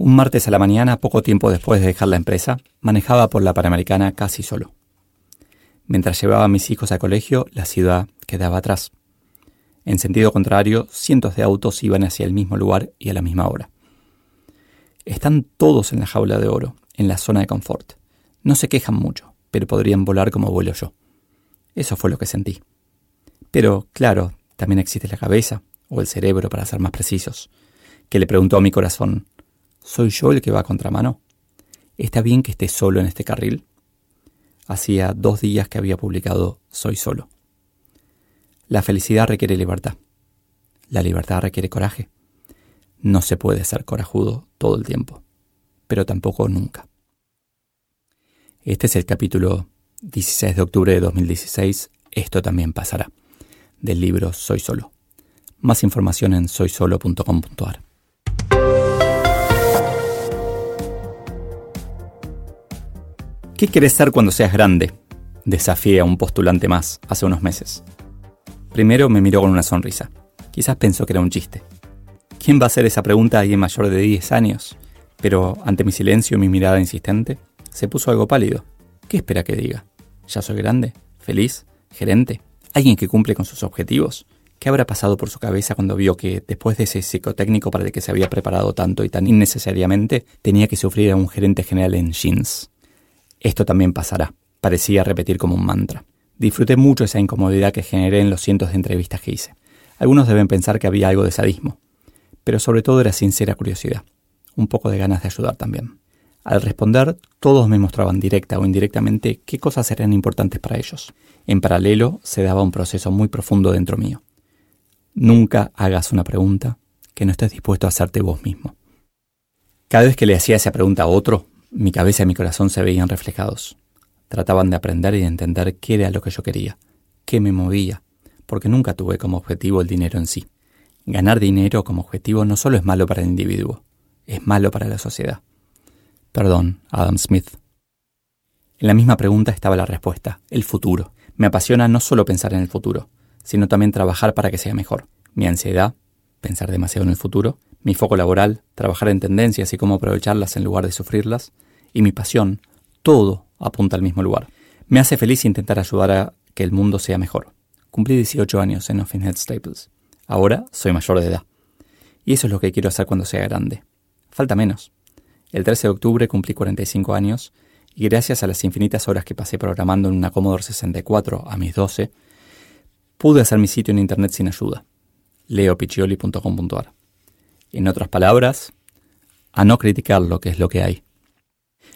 Un martes a la mañana, poco tiempo después de dejar la empresa, manejaba por la Panamericana casi solo. Mientras llevaba a mis hijos al colegio, la ciudad quedaba atrás. En sentido contrario, cientos de autos iban hacia el mismo lugar y a la misma hora. Están todos en la jaula de oro, en la zona de confort. No se quejan mucho, pero podrían volar como vuelo yo. Eso fue lo que sentí. Pero, claro, también existe la cabeza, o el cerebro para ser más precisos, que le preguntó a mi corazón, ¿soy yo el que va a contramano? ¿Está bien que esté solo en este carril? Hacía dos días que había publicado Soy solo. La felicidad requiere libertad. La libertad requiere coraje. No se puede ser corajudo todo el tiempo, pero tampoco nunca. Este es el capítulo 16 de octubre de 2016, Esto también pasará, del libro Soy Solo. Más información en soysolo.com.ar. ¿Qué querés ser cuando seas grande? Desafié a un postulante más hace unos meses. Primero me miró con una sonrisa. Quizás pensó que era un chiste. ¿Quién va a hacer esa pregunta a alguien mayor de 10 años? Pero ante mi silencio y mi mirada insistente, se puso algo pálido. ¿Qué espera que diga? ¿Ya soy grande? ¿Feliz? ¿Gerente? ¿Alguien que cumple con sus objetivos? ¿Qué habrá pasado por su cabeza cuando vio que, después de ese psicotécnico para el que se había preparado tanto y tan innecesariamente, tenía que sufrir a un gerente general en jeans? Esto también pasará, parecía repetir como un mantra. Disfruté mucho esa incomodidad que generé en los cientos de entrevistas que hice. Algunos deben pensar que había algo de sadismo, pero sobre todo era sincera curiosidad, un poco de ganas de ayudar también. Al responder, todos me mostraban directa o indirectamente qué cosas eran importantes para ellos. En paralelo, se daba un proceso muy profundo dentro mío. Nunca hagas una pregunta que no estés dispuesto a hacerte vos mismo. Cada vez que le hacía esa pregunta a otro, mi cabeza y mi corazón se veían reflejados. Trataban de aprender y de entender qué era lo que yo quería, qué me movía, porque nunca tuve como objetivo el dinero en sí. Ganar dinero como objetivo no solo es malo para el individuo, es malo para la sociedad. Perdón, Adam Smith. En la misma pregunta estaba la respuesta, el futuro. Me apasiona no solo pensar en el futuro, sino también trabajar para que sea mejor. Mi ansiedad, pensar demasiado en el futuro, mi foco laboral, trabajar en tendencias y cómo aprovecharlas en lugar de sufrirlas, y mi pasión, todo apunta al mismo lugar. Me hace feliz intentar ayudar a que el mundo sea mejor. Cumplí 18 años en Offenhead Staples. Ahora soy mayor de edad. Y eso es lo que quiero hacer cuando sea grande. Falta menos. El 13 de octubre cumplí 45 años y gracias a las infinitas horas que pasé programando en una Commodore 64 a mis 12, pude hacer mi sitio en internet sin ayuda. leopiccioli.com.ar. En otras palabras, a no criticar lo que es lo que hay.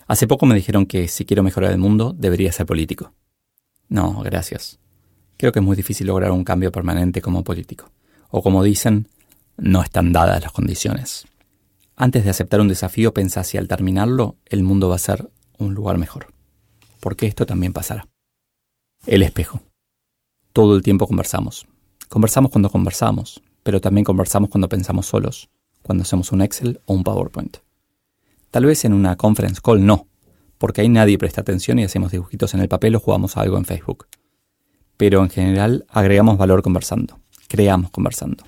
Hace poco me dijeron que si quiero mejorar el mundo debería ser político. No, gracias. Creo que es muy difícil lograr un cambio permanente como político. O como dicen, no están dadas las condiciones. Antes de aceptar un desafío, pensá si al terminarlo el mundo va a ser un lugar mejor. Porque esto también pasará. El espejo. Todo el tiempo conversamos. Conversamos cuando conversamos, pero también conversamos cuando pensamos solos, cuando hacemos un Excel o un PowerPoint. Tal vez en una conference call no, porque ahí nadie presta atención y hacemos dibujitos en el papel o jugamos algo en Facebook. Pero en general agregamos valor conversando, creamos conversando.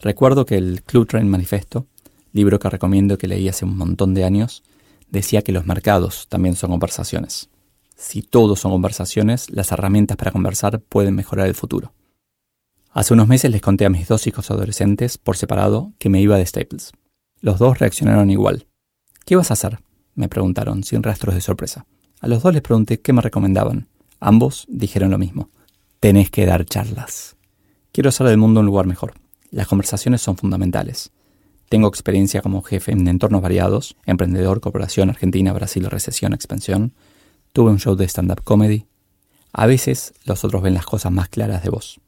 Recuerdo que el Clue Train Manifesto, libro que recomiendo que leí hace un montón de años, decía que los mercados también son conversaciones. Si todos son conversaciones, las herramientas para conversar pueden mejorar el futuro. Hace unos meses les conté a mis dos hijos adolescentes, por separado, que me iba de Staples. Los dos reaccionaron igual. ¿Qué vas a hacer? me preguntaron, sin rastros de sorpresa. A los dos les pregunté qué me recomendaban. Ambos dijeron lo mismo. Tenés que dar charlas. Quiero hacer del mundo un lugar mejor. Las conversaciones son fundamentales. Tengo experiencia como jefe en entornos variados, emprendedor, cooperación, Argentina, Brasil, recesión, expansión. Tuve un show de stand-up comedy. A veces los otros ven las cosas más claras de vos.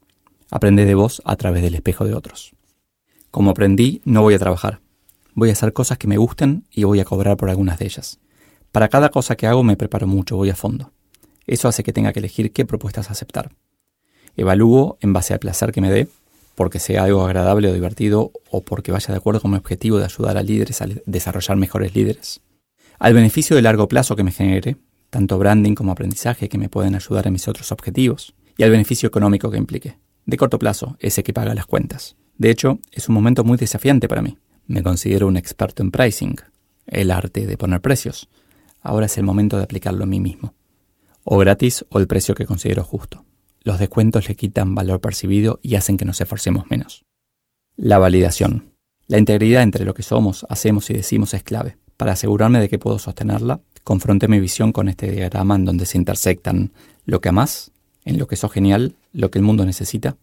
Aprende de vos a través del espejo de otros. Como aprendí, no voy a trabajar. Voy a hacer cosas que me gusten y voy a cobrar por algunas de ellas. Para cada cosa que hago me preparo mucho, voy a fondo. Eso hace que tenga que elegir qué propuestas aceptar. Evalúo en base al placer que me dé, porque sea algo agradable o divertido o porque vaya de acuerdo con mi objetivo de ayudar a líderes a desarrollar mejores líderes. Al beneficio de largo plazo que me genere, tanto branding como aprendizaje que me pueden ayudar en mis otros objetivos, y al beneficio económico que implique. De corto plazo, ese que paga las cuentas. De hecho, es un momento muy desafiante para mí. Me considero un experto en pricing, el arte de poner precios. Ahora es el momento de aplicarlo a mí mismo. O gratis o el precio que considero justo. Los descuentos le quitan valor percibido y hacen que nos esforcemos menos. La validación. La integridad entre lo que somos, hacemos y decimos es clave. Para asegurarme de que puedo sostenerla, confronté mi visión con este diagrama en donde se intersectan lo que amas, en lo que sos genial, lo que el mundo necesita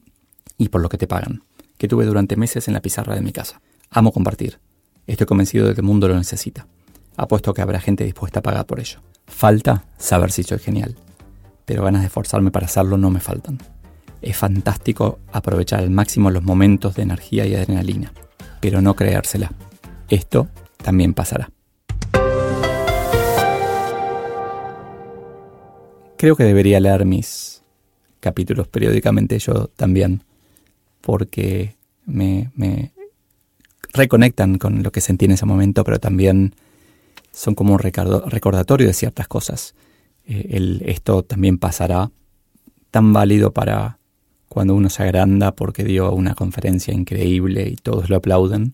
y por lo que te pagan, que tuve durante meses en la pizarra de mi casa. Amo compartir. Estoy convencido de que el mundo lo necesita. Apuesto que habrá gente dispuesta a pagar por ello. Falta saber si soy genial, pero ganas de esforzarme para hacerlo no me faltan. Es fantástico aprovechar al máximo los momentos de energía y adrenalina, pero no creérsela. Esto también pasará. Creo que debería leer mis capítulos periódicamente yo también, porque me, reconectan con lo que sentí en ese momento, pero también son como un recordatorio de ciertas cosas. Eh, esto también pasará tan válido para cuando uno se agranda porque dio una conferencia increíble y todos lo aplauden,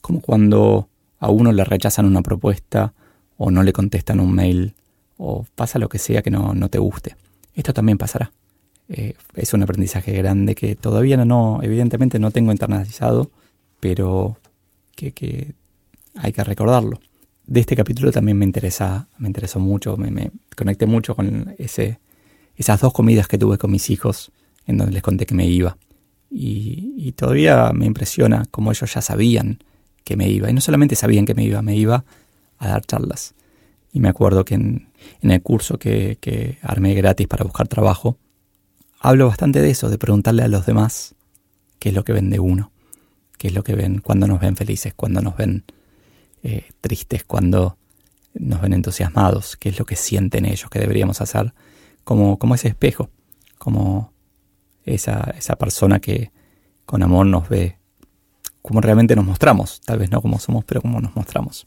como cuando a uno le rechazan una propuesta o no le contestan un mail o pasa lo que sea que no, te guste. Esto también pasará. Eh, es un aprendizaje grande que todavía no, evidentemente no tengo internalizado, pero que, hay que recordarlo. De este capítulo también me interesa, me interesó mucho, me, conecté mucho con esas dos comidas que tuve con mis hijos, en donde les conté que me iba. Y, todavía me impresiona cómo ellos ya sabían que me iba. Y no solamente sabían que me iba, me iba a dar charlas. Y me acuerdo que en, el curso que, armé gratis para buscar trabajo, hablo bastante de eso, de preguntarle a los demás qué es lo que ven de uno, qué es lo que ven cuando nos ven felices, cuando nos ven eh, tristes, cuando nos ven entusiasmados, qué es lo que sienten ellos que deberíamos hacer, como, como ese espejo, como esa, esa persona que con amor nos ve como realmente nos mostramos, tal vez no como somos, pero como nos mostramos.